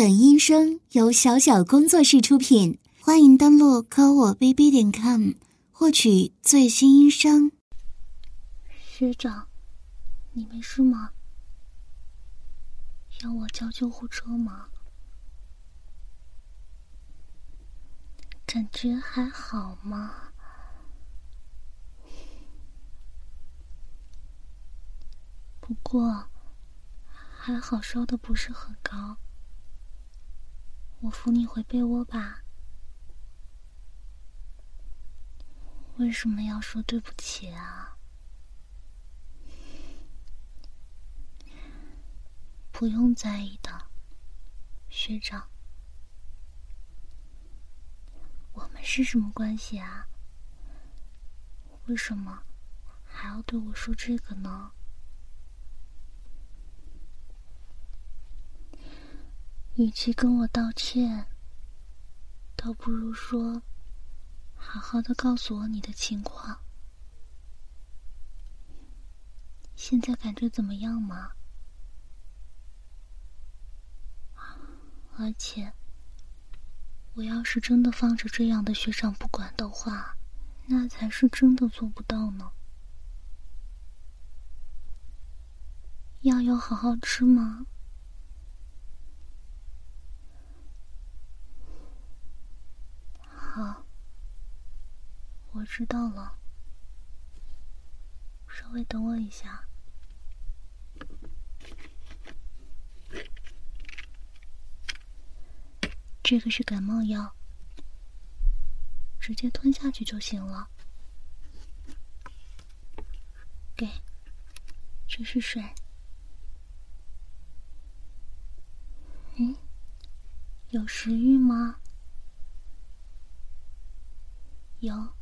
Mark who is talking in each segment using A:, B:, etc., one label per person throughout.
A: 本音声由小小工作室出品，欢迎登录科我 bb 点 com 获取最新音声。
B: 学长，你没事吗？要我叫救护车吗？感觉还好吗？不过还好，烧的不是很高。我扶你回被窝吧。为什么要说对不起啊？不用在意的，学长。我们是什么关系啊？为什么还要对我说这个呢？与其跟我道歉，倒不如说，好好的告诉我你的情况。现在感觉怎么样吗？而且，我要是真的放着这样的学长不管的话，那才是真的做不到呢。药要好好吃吗？好，我知道了。稍微等我一下。这个是感冒药，直接吞下去就行了。给，这是水。嗯，有食欲吗？有，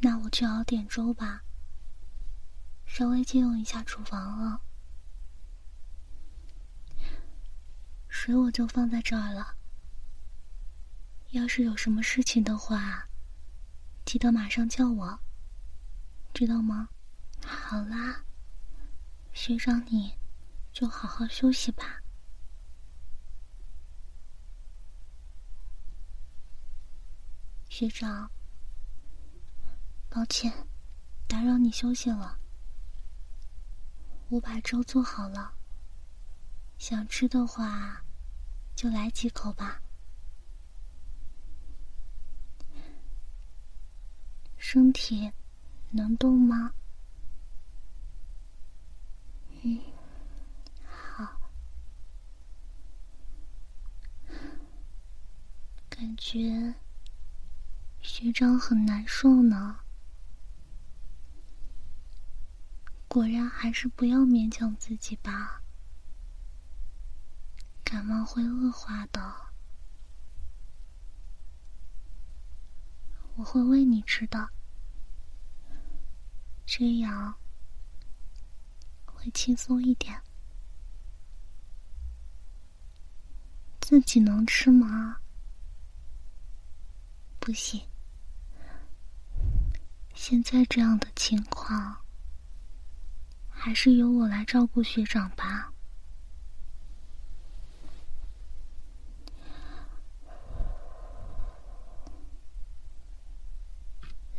B: 那我去熬点粥吧。稍微借用一下厨房了，水我就放在这儿了。要是有什么事情的话，记得马上叫我，知道吗？好啦，学长你就好好休息吧。学长，抱歉，打扰你休息了。我把粥做好了，想吃的话就来几口吧。身体能动吗？嗯，好，感觉。学长很难受呢，果然还是不要勉强自己吧，感冒会恶化的。我会喂你吃的，这样会轻松一点。自己能吃吗？不行。现在这样的情况，还是由我来照顾学长吧。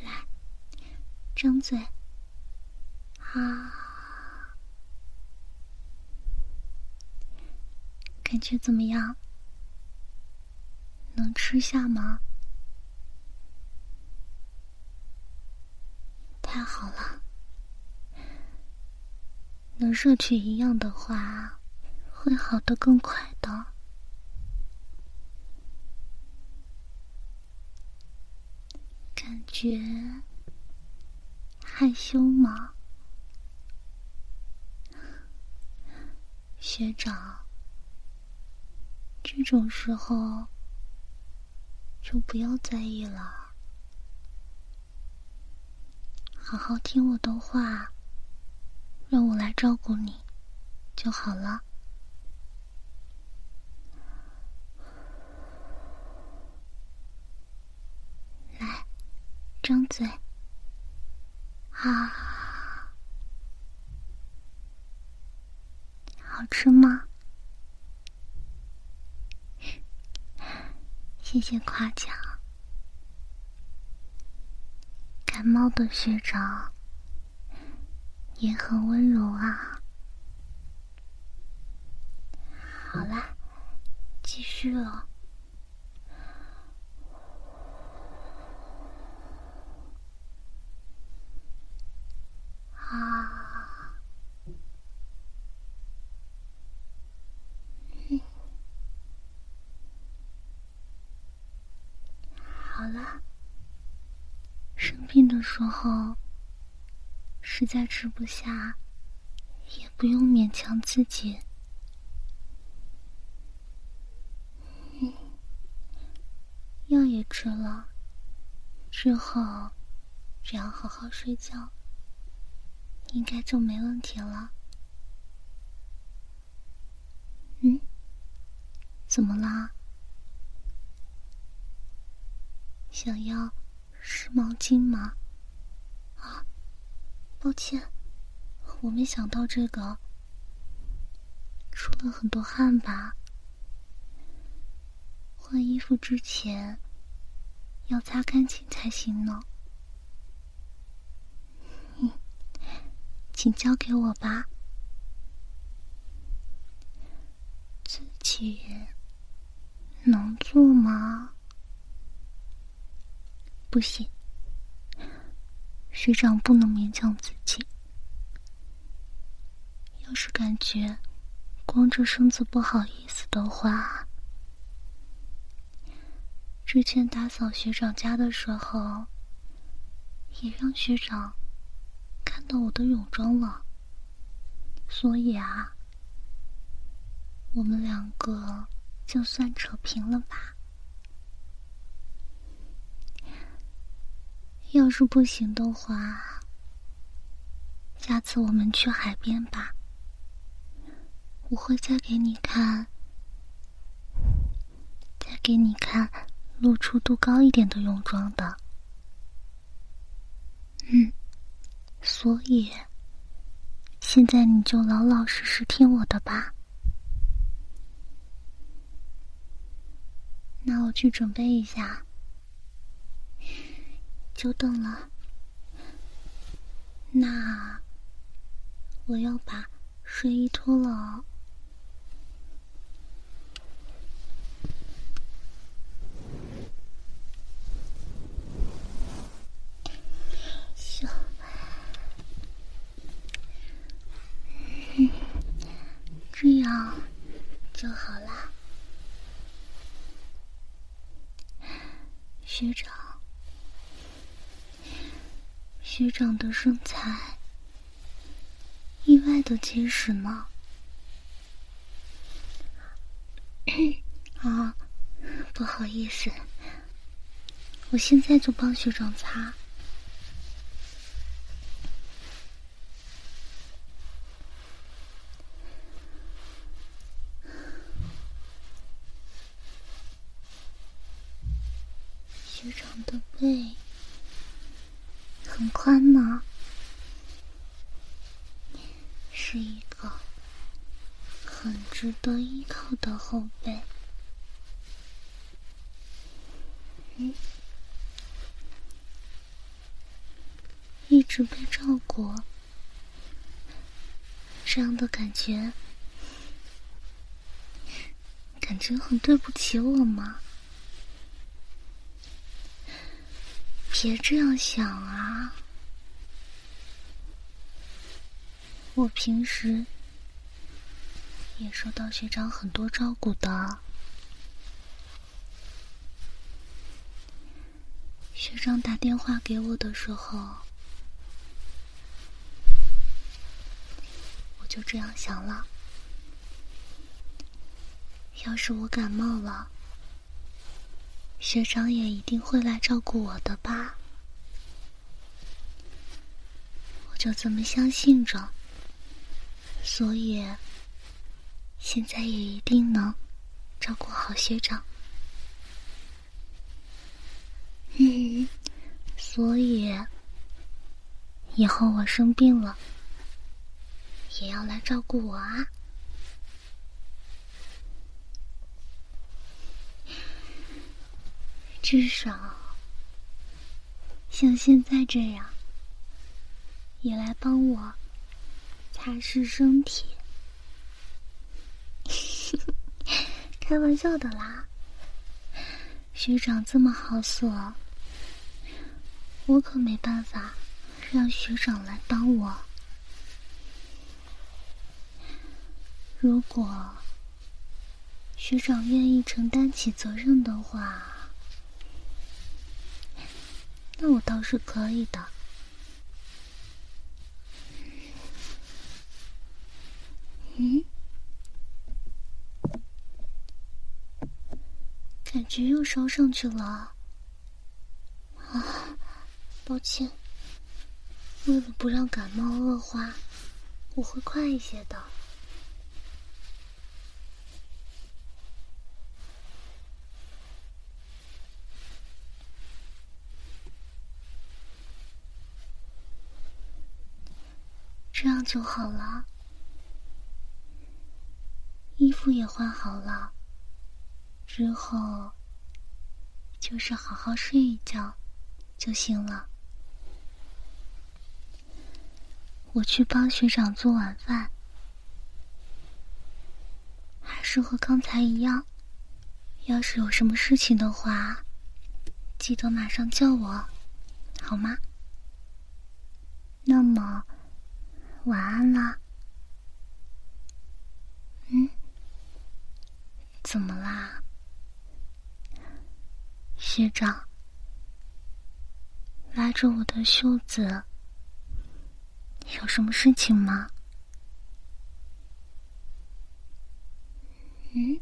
B: 来，张嘴，啊，感觉怎么样？能吃下吗？太好了，能摄取营养的话，会好的更快的。感觉害羞吗，学长？这种时候就不要在意了。好好听我的话，让我来照顾你就好了。来，张嘴。啊，好吃吗？谢谢夸奖。猫的学长也很温柔啊。好啦，继续了。啊，好了。生病的时候，实在吃不下，也不用勉强自己。药也吃了，之后只要好好睡觉。应该就没问题了。嗯？怎么啦？想要湿毛巾吗？啊，抱歉，我没想到这个。出了很多汗吧？换衣服之前要擦干净才行呢。请交给我吧，自己能做吗？不行，学长不能勉强自己。要是感觉光着身子不好意思的话，之前打扫学长家的时候，也让学长。看到我的泳装了，所以啊，我们两个就算扯平了吧。要是不行的话，下次我们去海边吧。我会再给你看，再给你看露出度高一点的泳装的。嗯。所以，现在你就老老实实听我的吧。那我去准备一下，久等了。那我要把睡衣脱了。这样就好啦，学长。学长的身材意外的结实呢。啊，不好意思，我现在就帮学长擦。对，很宽呢，是一个很值得依靠的后背。嗯，一直被照顾，这样的感觉，感觉很对不起我吗？别这样想啊！我平时也受到学长很多照顾的。学长打电话给我的时候，我就这样想了：要是我感冒了。学长也一定会来照顾我的吧？我就这么相信着，所以现在也一定能照顾好学长。嗯，所以以后我生病了，也要来照顾我啊。至少像现在这样，也来帮我擦拭身体。开玩笑的啦，学长这么好色，我可没办法让学长来帮我。如果学长愿意承担起责任的话，那我倒是可以的。嗯。感觉又烧上去了，啊，抱歉。为了不让感冒恶化，我会快一些的。这样就好了，衣服也换好了。之后，就是好好睡一觉就行了。我去帮学长做晚饭，还是和刚才一样。要是有什么事情的话，记得马上叫我，好吗？那么，晚安啦。嗯？怎么啦？学长，拉着我的袖子，有什么事情吗？嗯，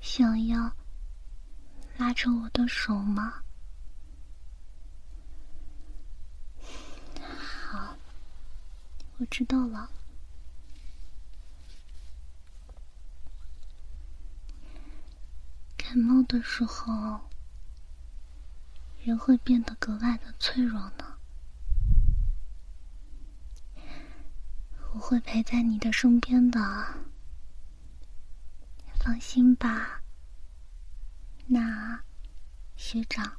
B: 想要拉着我的手吗？好，我知道了。感冒的时候，人会变得格外的脆弱呢。我会陪在你的身边的，放心吧。那学长，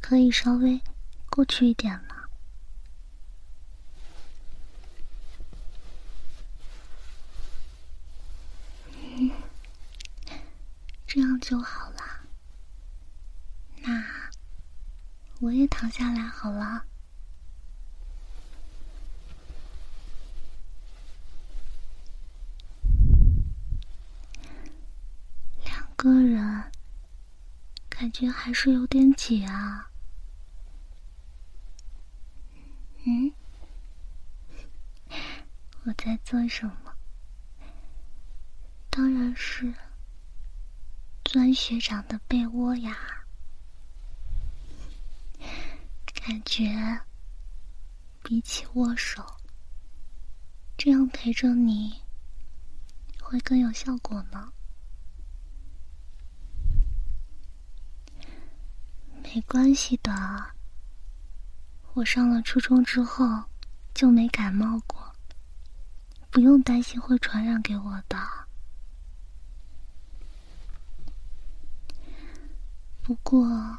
B: 可以稍微过去一点吗？这样就好了。那我也躺下来好了。两个人，感觉还是有点挤啊。嗯，我在做什么？当然是。钻学长的被窝呀，感觉比起握手，这样陪着你会更有效果呢。没关系的，我上了初中之后就没感冒过，不用担心会传染给我的。不过，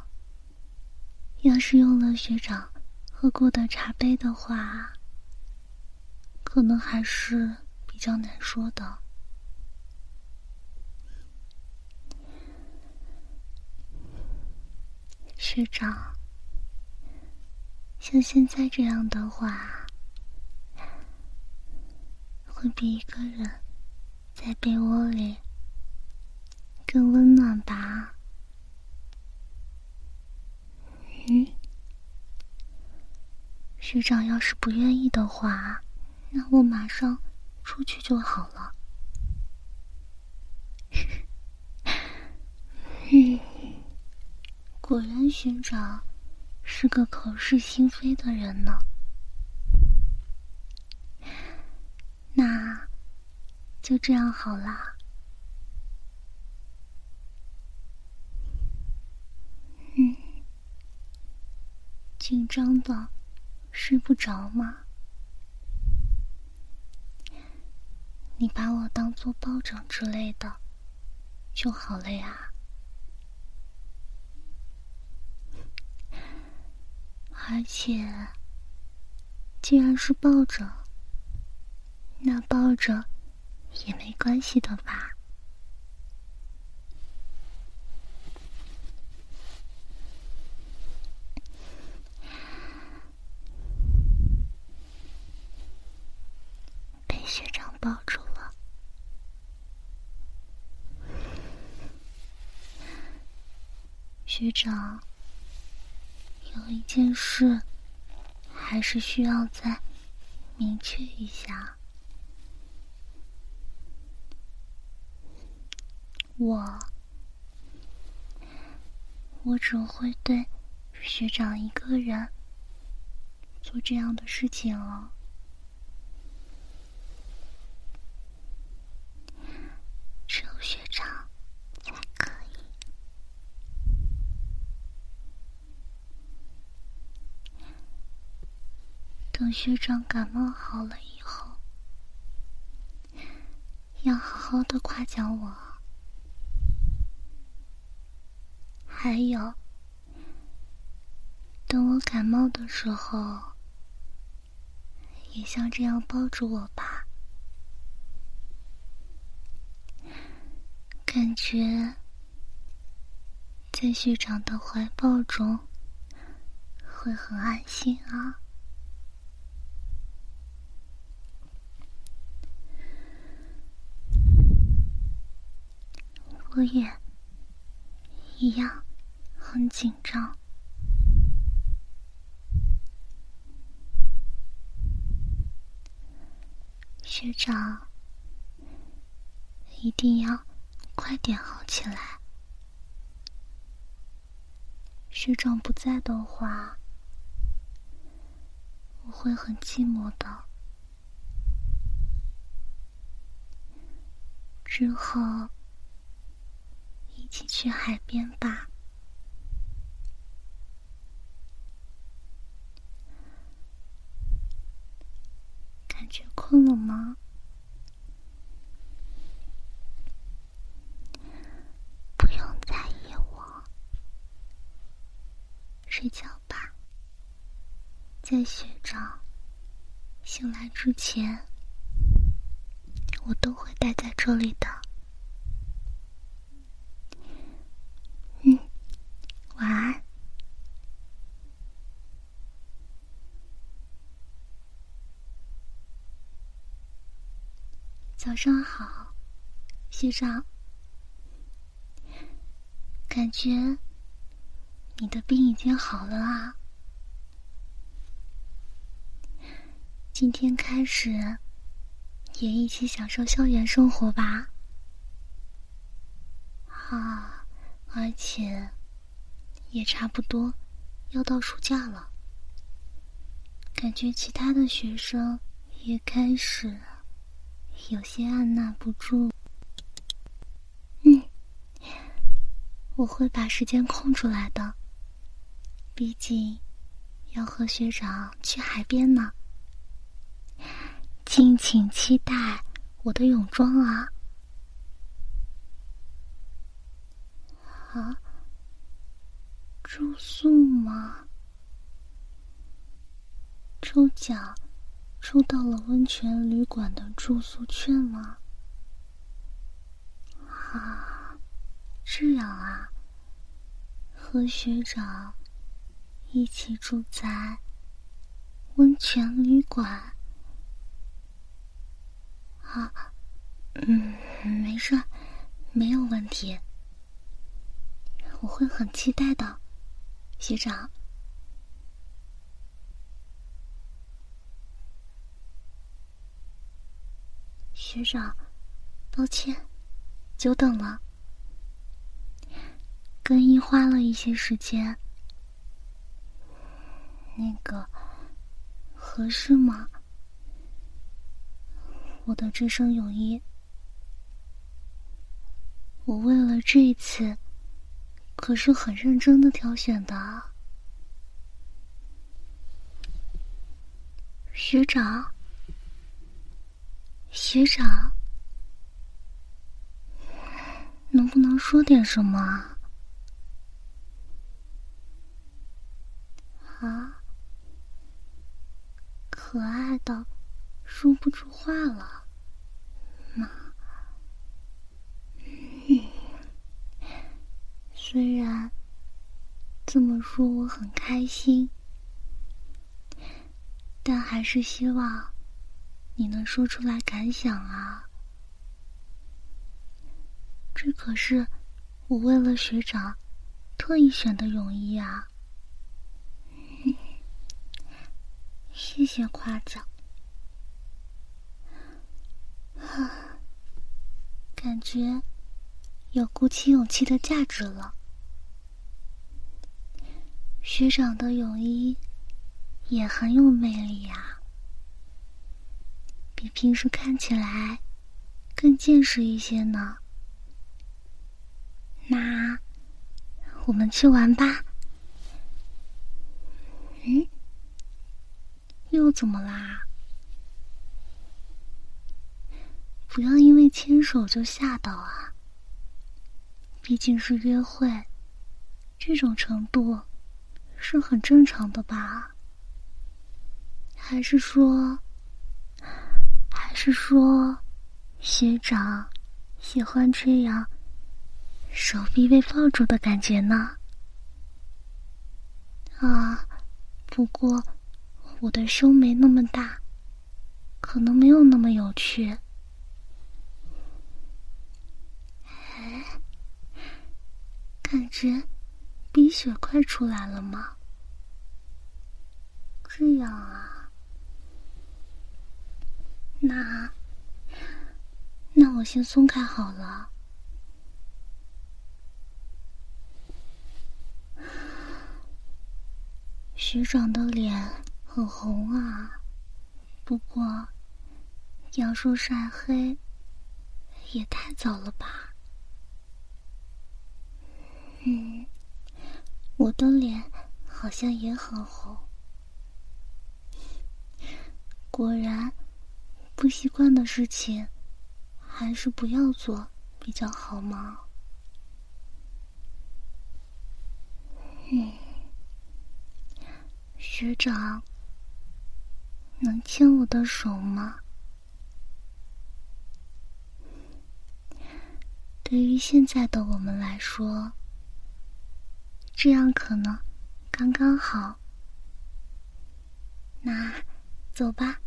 B: 要是用了学长喝过的茶杯的话，可能还是比较难说的。学长，像现在这样的话，会比一个人在被窝里更温暖吧？嗯，学长要是不愿意的话，那我马上出去就好了。嗯，果然学长是个口是心非的人呢。那就这样好啦。紧张的睡不着吗？你把我当做抱枕之类的，就好了呀。而且，既然是抱着，那抱着也没关系的吧？被学长抱住了，学长。有是，还是需要再明确一下。我，我只会对学长一个人做这样的事情哦。只有学长。等学长感冒好了以后，要好好的夸奖我。还有，等我感冒的时候，也像这样抱住我吧。感觉在学长的怀抱中会很安心啊。我也一样很紧张，学长一定要快点好起来。学长不在的话，我会很寂寞的。之后。一起去海边吧。感觉困了吗？不用在意我，睡觉吧。在学长醒来之前，我都会待在这里的。晚安，早上好，学长。感觉你的病已经好了啊。今天开始也一起享受校园生活吧。啊，而且。也差不多要到暑假了，感觉其他的学生也开始有些按捺不住。嗯，我会把时间空出来的，毕竟要和学长去海边呢。敬请期待我的泳装啊！啊。住宿吗？抽奖抽到了温泉旅馆的住宿券吗？啊，这样啊，和学长一起住在温泉旅馆。啊，嗯，没事，没有问题，我会很期待的。学长，学长，抱歉，久等了。更衣花了一些时间，那个合适吗？我的这身泳衣，我为了这一次。可是很认真的挑选的，学长，学长，能不能说点什么啊？可爱的，说不出话了，妈。虽然这么说我很开心，但还是希望你能说出来感想啊。这可是我为了学长特意选的泳衣啊！谢谢夸奖，啊，感觉有鼓起勇气的价值了。学长的泳衣也很有魅力呀，比平时看起来更见识一些呢。那我们去玩吧。嗯，又怎么啦？不要因为牵手就吓到啊！毕竟是约会，这种程度是很正常的吧？还是说，还是说，学长喜欢这样？手臂被抱住的感觉呢？啊，不过我的胸没那么大，可能没有那么有趣。哎，感觉鼻血快出来了吗？这样啊，那那我先松开好了。学长的脸很红啊，不过要说晒黑，也太早了吧？嗯，我的脸好像也很红。果然，不习惯的事情还是不要做比较好吗？嗯。学长，能牵我的手吗？对于现在的我们来说，这样可能刚刚好。那走吧，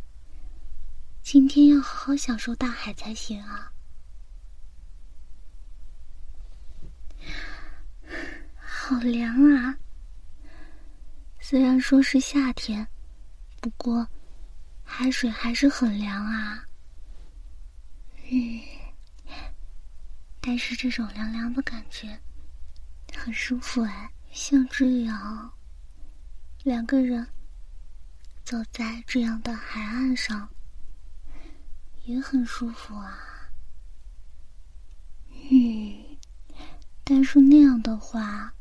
B: 今天要好好享受大海才行啊！好凉啊！虽然说是夏天，不过海水还是很凉啊。嗯，但是这种凉凉的感觉很舒服哎，像这样两个人走在这样的海岸上也很舒服啊。嗯，但是那样的话，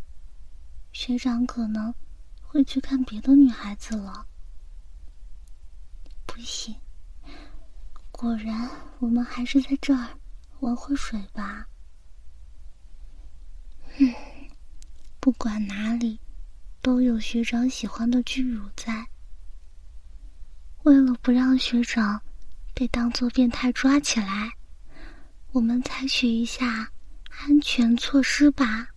B: 学长可能。会去看别的女孩子了？不行，果然我们还是在这儿玩会水吧。嗯，不管哪里都有学长喜欢的巨乳在。为了不让学长被当做变态抓起来，我们采取一下安全措施吧。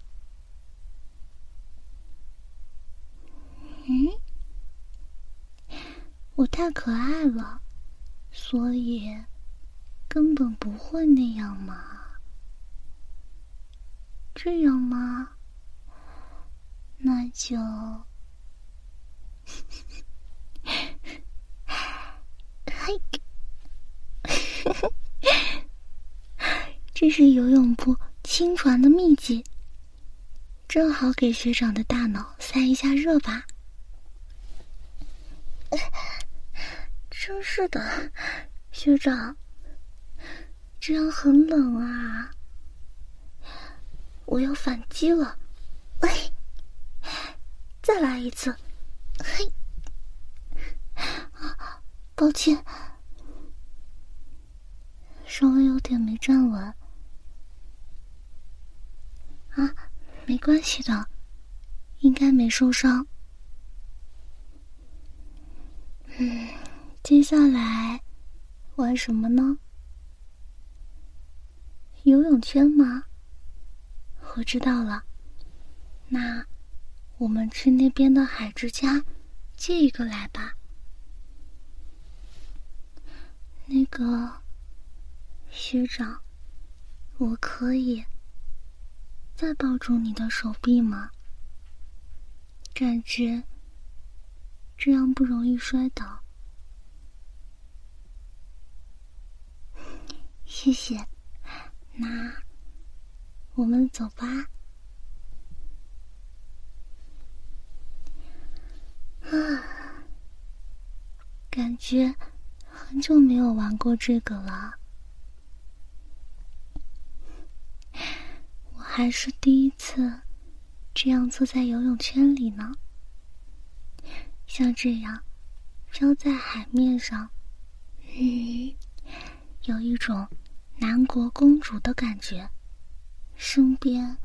B: 嗯，我太可爱了，所以根本不会那样嘛。这样吗？那就，嘿，这是游泳部亲传的秘籍，正好给学长的大脑散一下热吧。真是的，学长，这样很冷啊！我要反击了，喂，再来一次，嘿，抱歉，稍微有点没站稳，啊没关系的，应该没受伤。嗯，接下来玩什么呢？游泳圈吗？我知道了，那我们去那边的海之家借一个来吧。那个学长，我可以再抱住你的手臂吗？感觉。这样不容易摔倒，谢谢。那我们走吧。啊，感觉很久没有玩过这个了，我还是第一次这样坐在游泳圈里呢。像这样飘在海面上，嗯，有一种南国公主的感觉，身边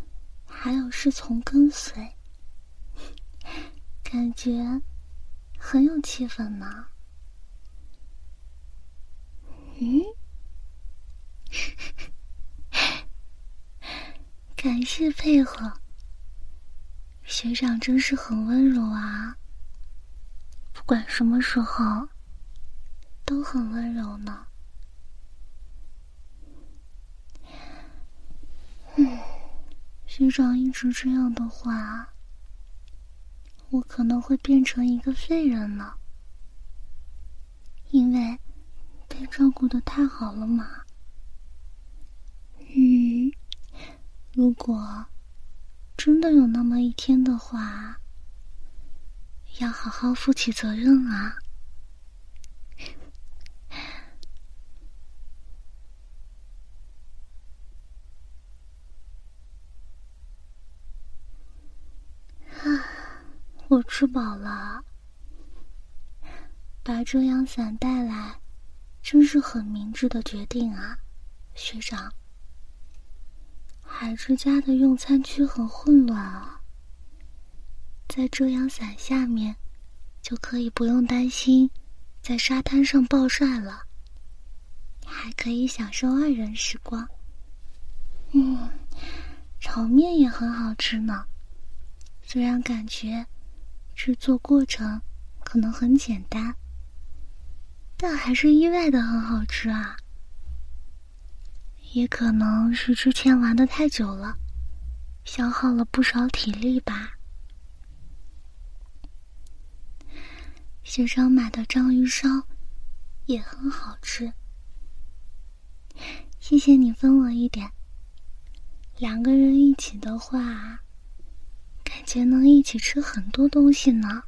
B: 还有侍从跟随，感觉很有气氛呢。嗯，感谢配合，学长真是很温柔啊。不管什么时候，都很温柔呢。嗯，学长一直这样的话，我可能会变成一个废人呢。因为被照顾的太好了嘛。嗯，如果真的有那么一天的话。要好好负起责任！啊，我吃饱了。把遮阳伞带来，真是很明智的决定啊，学长。海之家的用餐区很混乱啊。在遮阳伞下面，就可以不用担心在沙滩上暴晒了，还可以享受二人时光。嗯，炒面也很好吃呢，虽然感觉制作过程可能很简单，但还是意外的很好吃啊。也可能是之前玩的太久了，消耗了不少体力吧。学长买的章鱼烧也很好吃，谢谢你分我一点。两个人一起的话，感觉能一起吃很多东西呢。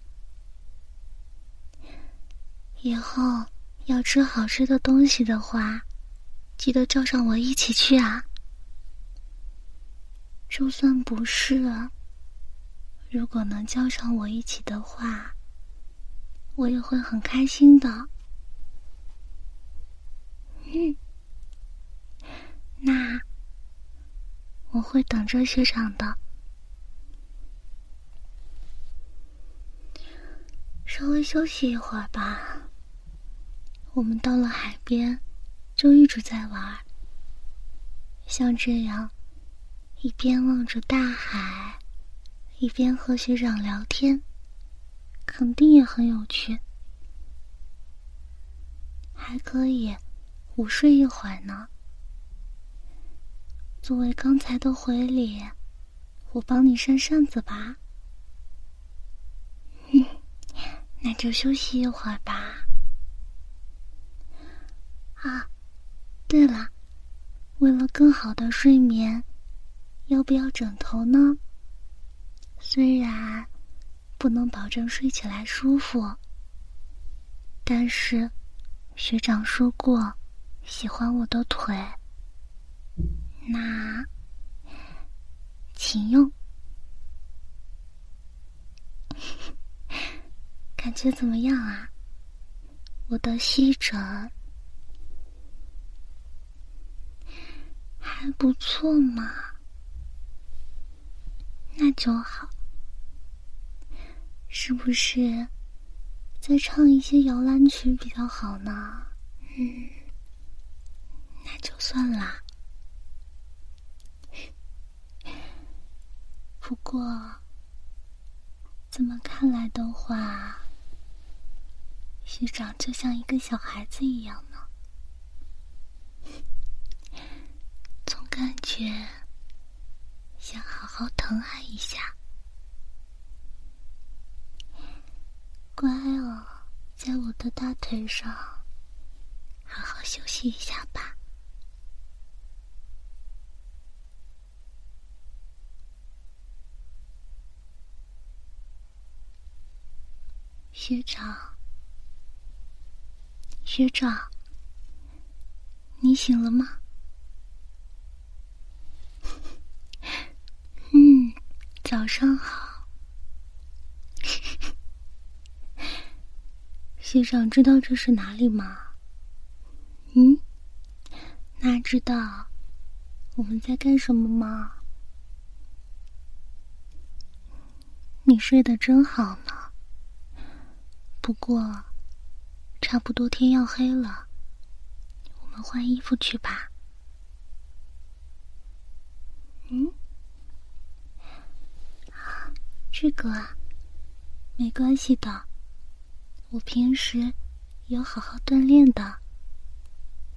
B: 以后要吃好吃的东西的话，记得叫上我一起去啊。就算不是，如果能叫上我一起的话。我也会很开心的。嗯，那我会等着学长的。稍微休息一会儿吧。我们到了海边，就一直在玩。像这样，一边望着大海，一边和学长聊天。肯定也很有趣，还可以午睡一会儿呢。作为刚才的回礼，我帮你扇扇子吧。嗯，那就休息一会儿吧。啊，对了，为了更好的睡眠，要不要枕头呢？虽然。不能保证睡起来舒服，但是学长说过喜欢我的腿，那请用，感觉怎么样啊？我的吸枕还不错嘛。那就好。是不是再唱一些摇篮曲比较好呢？嗯，那就算啦。不过，怎么看来的话，学长就像一个小孩子一样呢，总感觉想好好疼爱一下。乖哦，在我的大腿上，好好休息一下吧。学长，学长，你醒了吗？嗯，早上好。学长知道这是哪里吗？嗯，那知道我们在干什么吗？你睡得真好呢。不过，差不多天要黑了，我们换衣服去吧。嗯，这个啊，没关系的。我平时有好好锻炼的，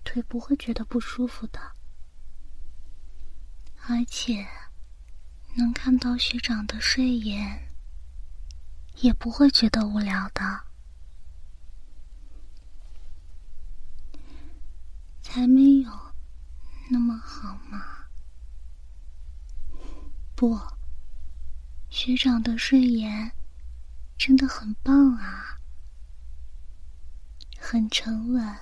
B: 腿不会觉得不舒服的，而且能看到学长的睡颜，也不会觉得无聊的，才没有那么好嘛！不，学长的睡颜真的很棒啊！很沉稳，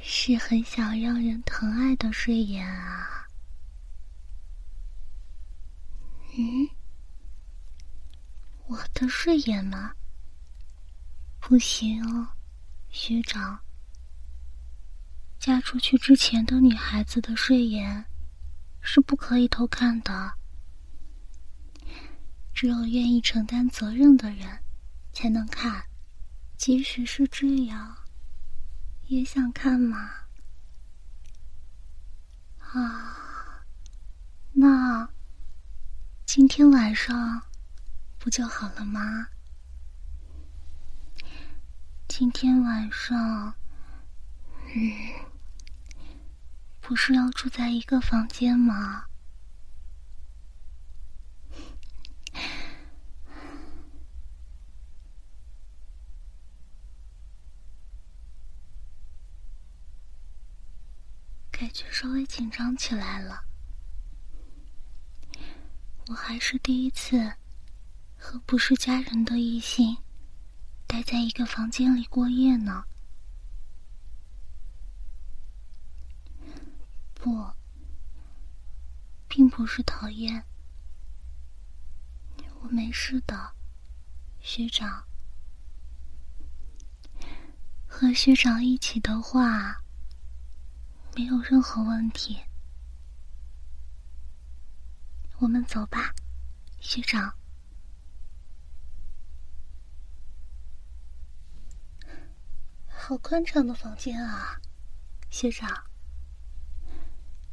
B: 是很想让人疼爱的睡颜啊。嗯，我的睡颜吗？不行哦，学长。嫁出去之前的女孩子的睡颜是不可以偷看的，只有愿意承担责任的人才能看。即使是这样，也想看吗？啊，那今天晚上不就好了吗？今天晚上，嗯，不是要住在一个房间吗？感觉稍微紧张起来了。我还是第一次和不是家人的异性待在一个房间里过夜呢。不，并不是讨厌，我没事的，学长。和学长一起的话。没有任何问题，我们走吧，学长。好宽敞的房间啊，学长。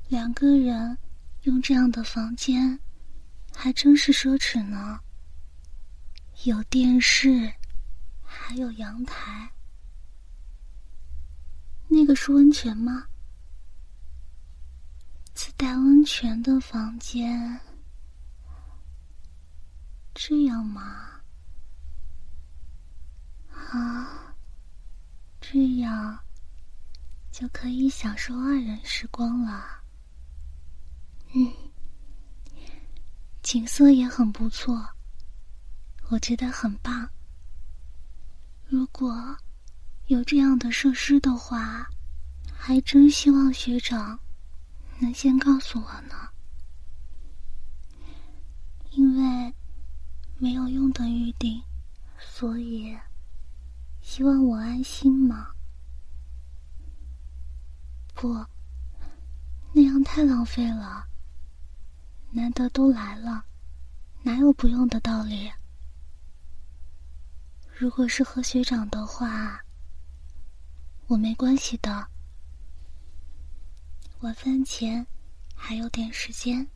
B: 两个人用这样的房间，还真是奢侈呢。有电视，还有阳台。那个是温泉吗？自带温泉的房间，这样吗？啊，这样就可以享受二人时光了。嗯，景色也很不错，我觉得很棒。如果有这样的设施的话，还真希望学长。能先告诉我呢？因为没有用的预定，所以希望我安心吗？不，那样太浪费了。难得都来了，哪有不用的道理？如果是和学长的话，我没关系的。晚饭前还有点时间，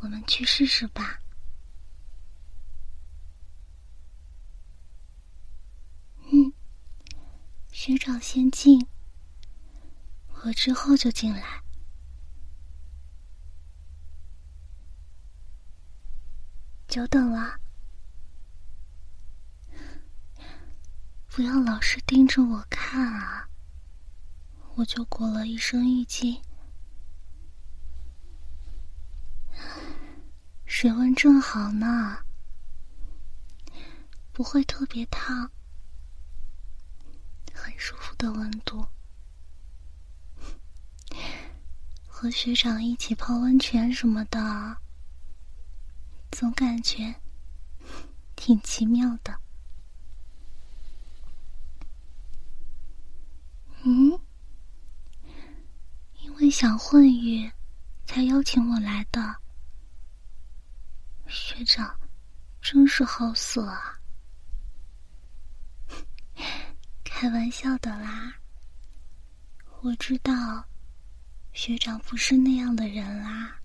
B: 我们去试试吧。嗯，学长先进，我之后就进来。久等了。不要老是盯着我看啊！我就裹了一身浴巾，水温正好呢，不会特别烫，很舒服的温度。和学长一起泡温泉什么的，总感觉挺奇妙的。嗯，因为想混浴，才邀请我来的。学长，真是好色啊！开玩笑的啦，我知道学长不是那样的人啦。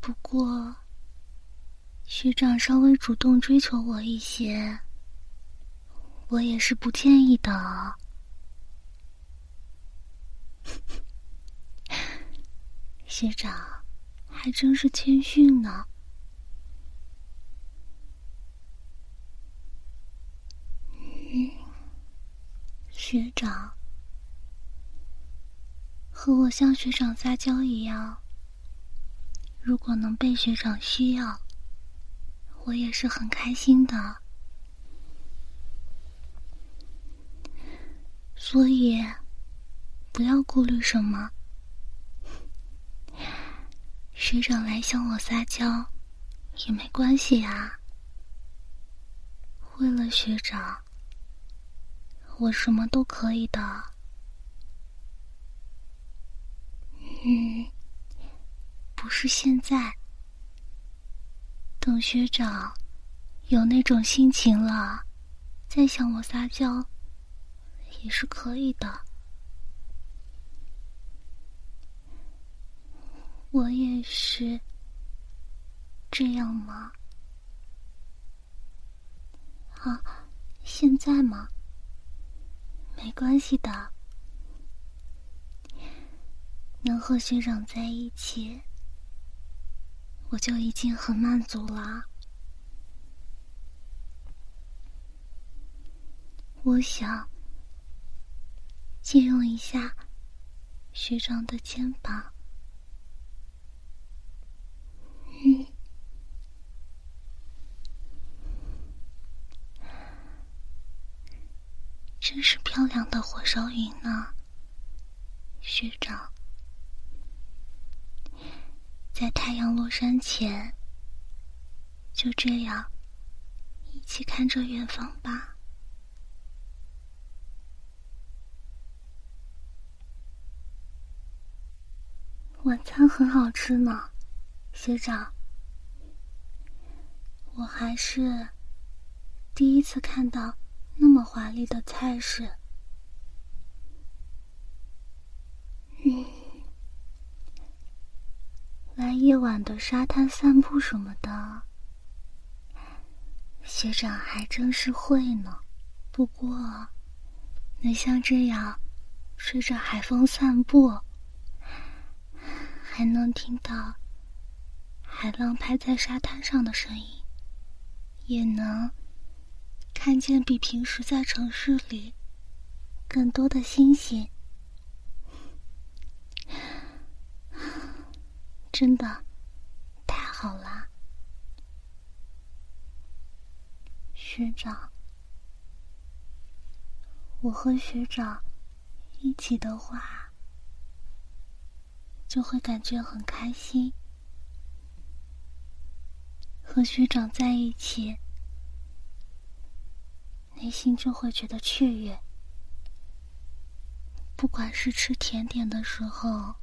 B: 不过，学长稍微主动追求我一些，我也是不介意的。学长，还真是谦逊呢。学长，和我像学长撒娇一样，如果能被学长需要，我也是很开心的。所以。不要顾虑什么，学长来向我撒娇也没关系啊。为了学长，我什么都可以的。嗯，不是现在，等学长有那种心情了，再向我撒娇也是可以的。我也是这样吗？啊，现在吗？没关系的，能和学长在一起，我就已经很满足了。我想借用一下学长的肩膀。嗯，真是漂亮的火烧云呢，学长。在太阳落山前，就这样一起看着远方吧。晚餐很好吃呢。学长，我还是第一次看到那么华丽的菜式。嗯，来夜晚的沙滩散步什么的，学长还真是会呢。不过，能像这样吹着海风散步，还能听到。海浪拍在沙滩上的声音，也能看见比平时在城市里更多的星星，真的太好了，学长。我和学长一起的话，就会感觉很开心。和学长在一起，内心就会觉得雀跃。不管是吃甜点的时候，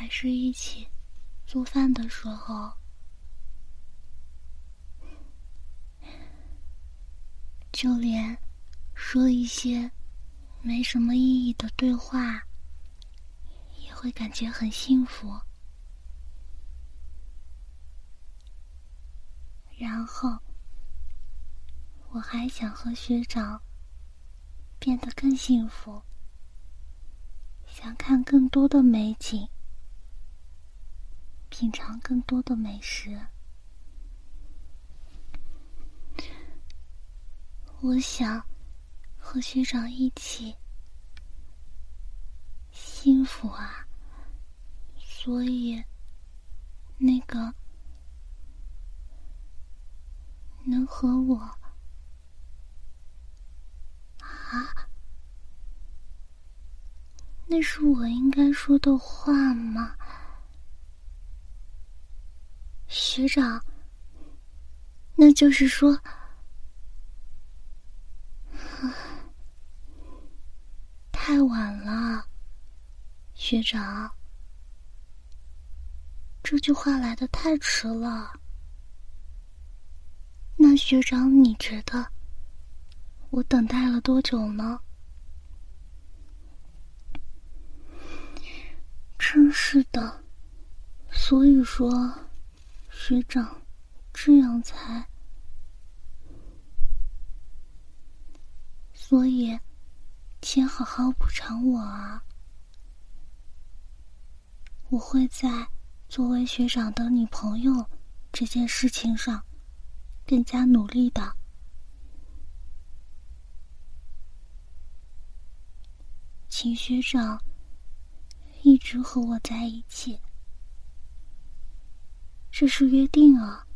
B: 还是一起做饭的时候，就连说一些没什么意义的对话，也会感觉很幸福。然后，我还想和学长变得更幸福，想看更多的美景，品尝更多的美食。我想和学长一起幸福啊，所以那个。能和我啊？那是我应该说的话吗？学长，那就是说，太晚了，学长，这句话来的太迟了。那学长，你觉得我等待了多久呢？真是的，所以说，学长，这样才……所以，请好好补偿我啊！我会在作为学长的女朋友这件事情上。更加努力的，请学长一直和我在一起，这是约定啊，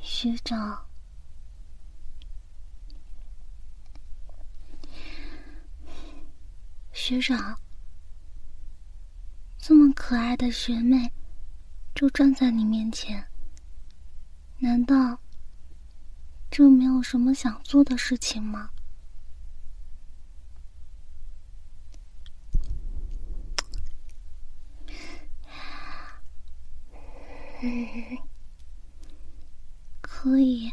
B: 学长。学长，这么可爱的学妹，就站在你面前。难道就没有什么想做的事情吗？嗯可以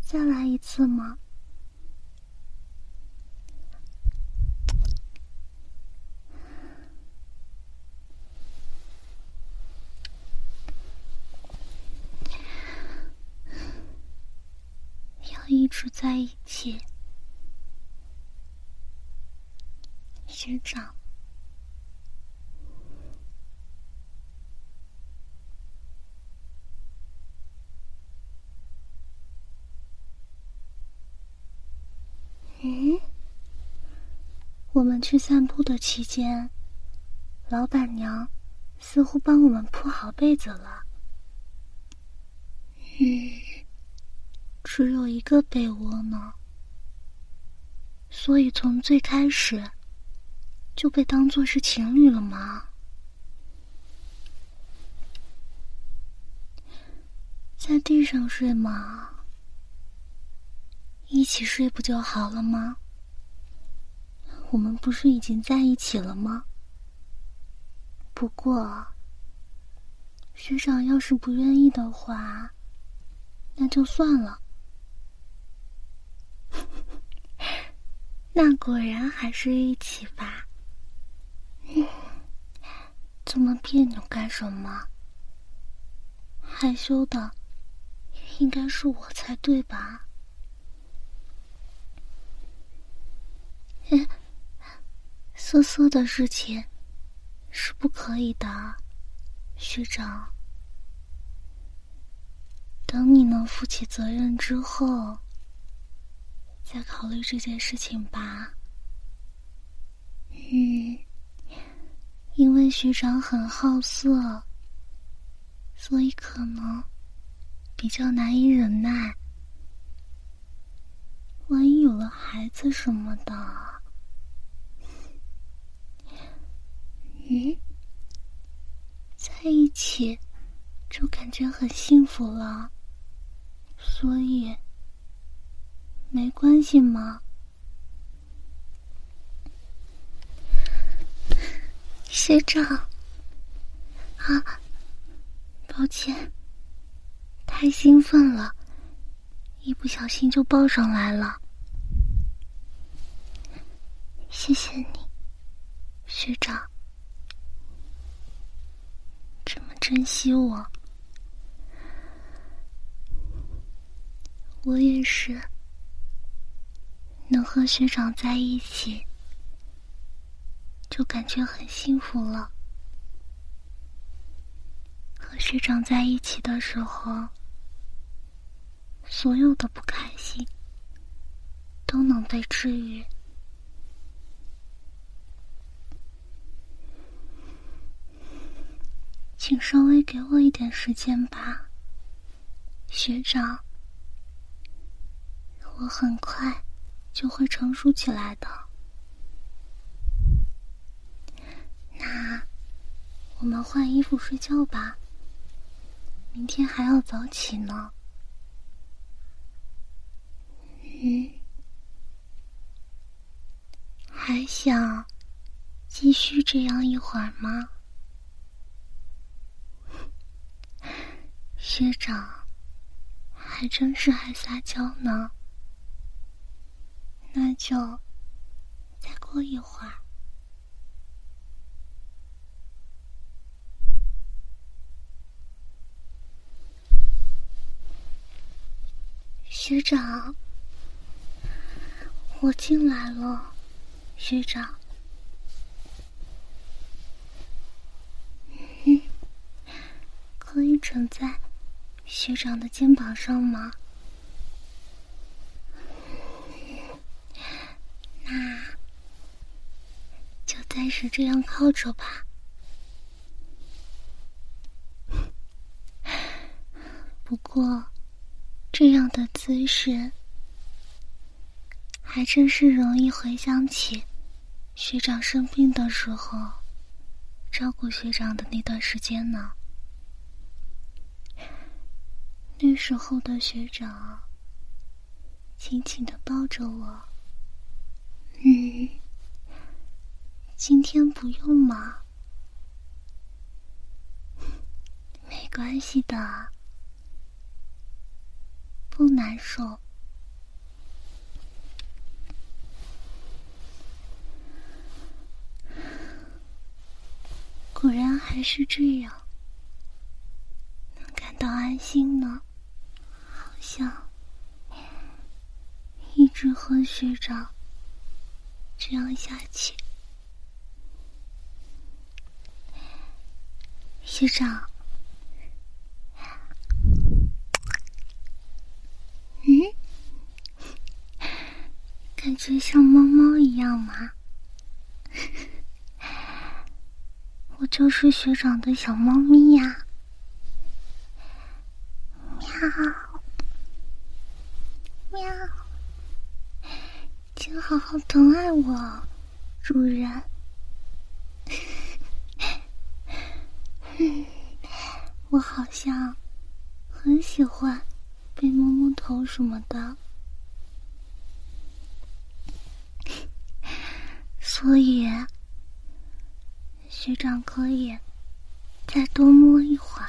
B: 再来一次吗？要一直在一起，学长。嗯，我们去散步的期间，老板娘似乎帮我们铺好被子了。嗯。只有一个被窝呢，所以从最开始就被当做是情侣了吗？在地上睡吗？一起睡不就好了吗？我们不是已经在一起了吗？不过，学长要是不愿意的话，那就算了。那果然还是一起吧。这么别扭干什么？害羞的应该是我才对吧？色色的事情是不可以的，学长。等你能负起责任之后。再考虑这件事情吧。嗯，因为学长很好色，所以可能比较难以忍耐。万一有了孩子什么的，嗯，在一起就感觉很幸福了，所以。没关系吗？学长，啊，抱歉，太兴奋了，一不小心就抱上来了。谢谢你，学长，这么珍惜我，我也是，能和学长在一起。就感觉很幸福了。和学长在一起的时候，所有的不开心都能被治愈。请稍微给我一点时间吧，学长，我很快就会成熟起来的。那，我们换衣服睡觉吧。明天还要早起呢。嗯，还想继续这样一会儿吗？学长，还真是爱撒娇呢。那就再过一会儿。学长，我进来了。学长，可以枕在学长的肩膀上吗？那就暂时这样靠着吧。不过。这样的姿势，还真是容易回想起学长生病的时候，照顾学长的那段时间呢。那时候的学长，紧紧的抱着我。嗯，今天不用吗？没关系的。不难受，果然还是这样，到安心呢。好像一直和学长这样下去，学长。嗯感觉像猫猫一样吗？我就是学长的小猫咪呀！好疼爱我，主人。我好像很喜欢被摸摸头什么的。所以，学长可以再多摸一会儿。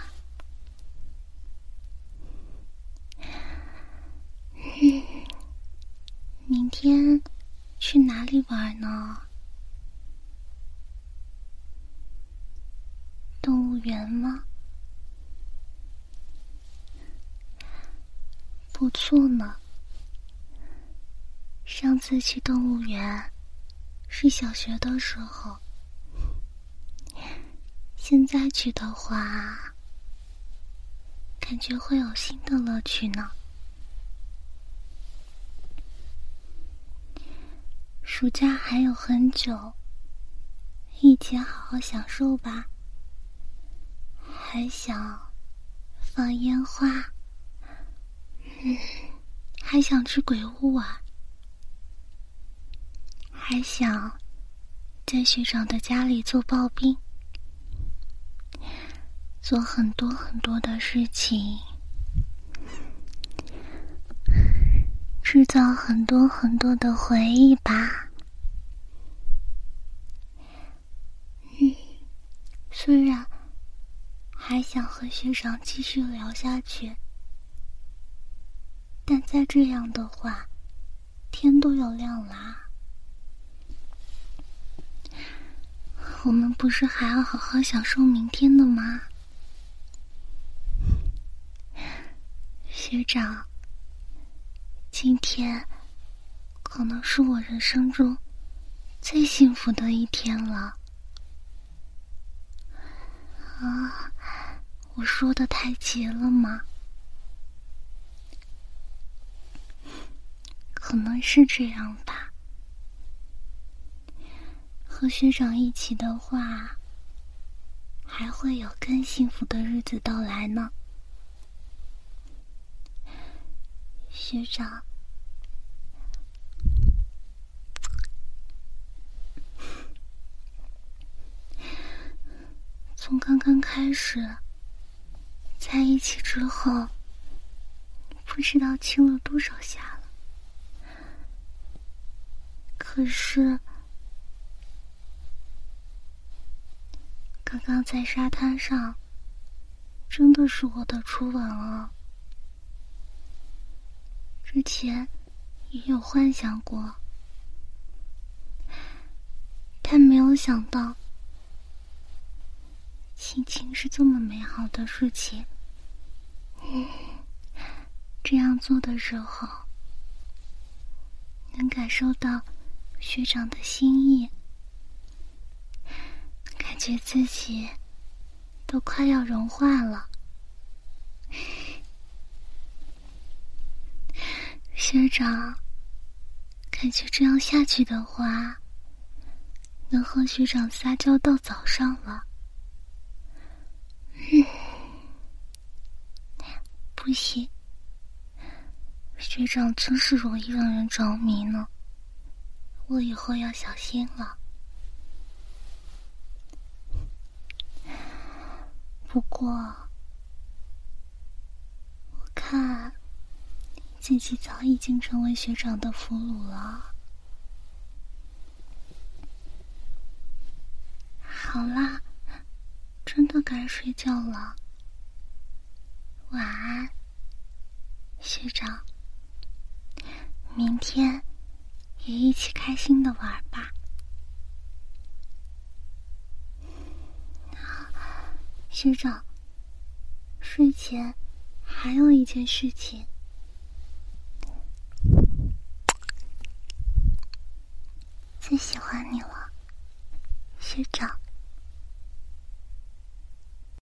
B: 明天去哪里玩呢？动物园吗？不错呢。上次去动物园。是小学的时候，现在去的话，感觉会有新的乐趣呢。暑假还有很久，一起好好享受吧。还想放烟花，嗯，还想去鬼屋玩。还想在学长的家里做刨冰，做很多很多的事情，制造很多很多的回忆吧。嗯，虽然还想和学长继续聊下去，但再这样的话，天都要亮啦。我们不是还要好好享受明天的吗？学长，今天可能是我人生中最幸福的一天了。啊，我说的太急了吗？可能是这样吧。和学长一起的话，还会有更幸福的日子到来呢。学长，从刚刚开始在一起之后，不知道亲了多少下了，可是。刚刚在沙滩上，真的是我的初吻啊！之前也有幻想过，但没有想到，亲亲是这么美好的事情。嗯，这样做的时候，能感受到学长的心意。感觉自己都快要融化了，学长，感觉这样下去的话，能和学长撒娇到早上了。嗯，不行，学长真是容易让人着迷呢，我以后要小心了。不过，我看自己早已经成为学长的俘虏了。好啦，真的该睡觉了。晚安，学长。明天也一起开心的玩吧。学长，睡前还有一件事情，最喜欢你了，学长。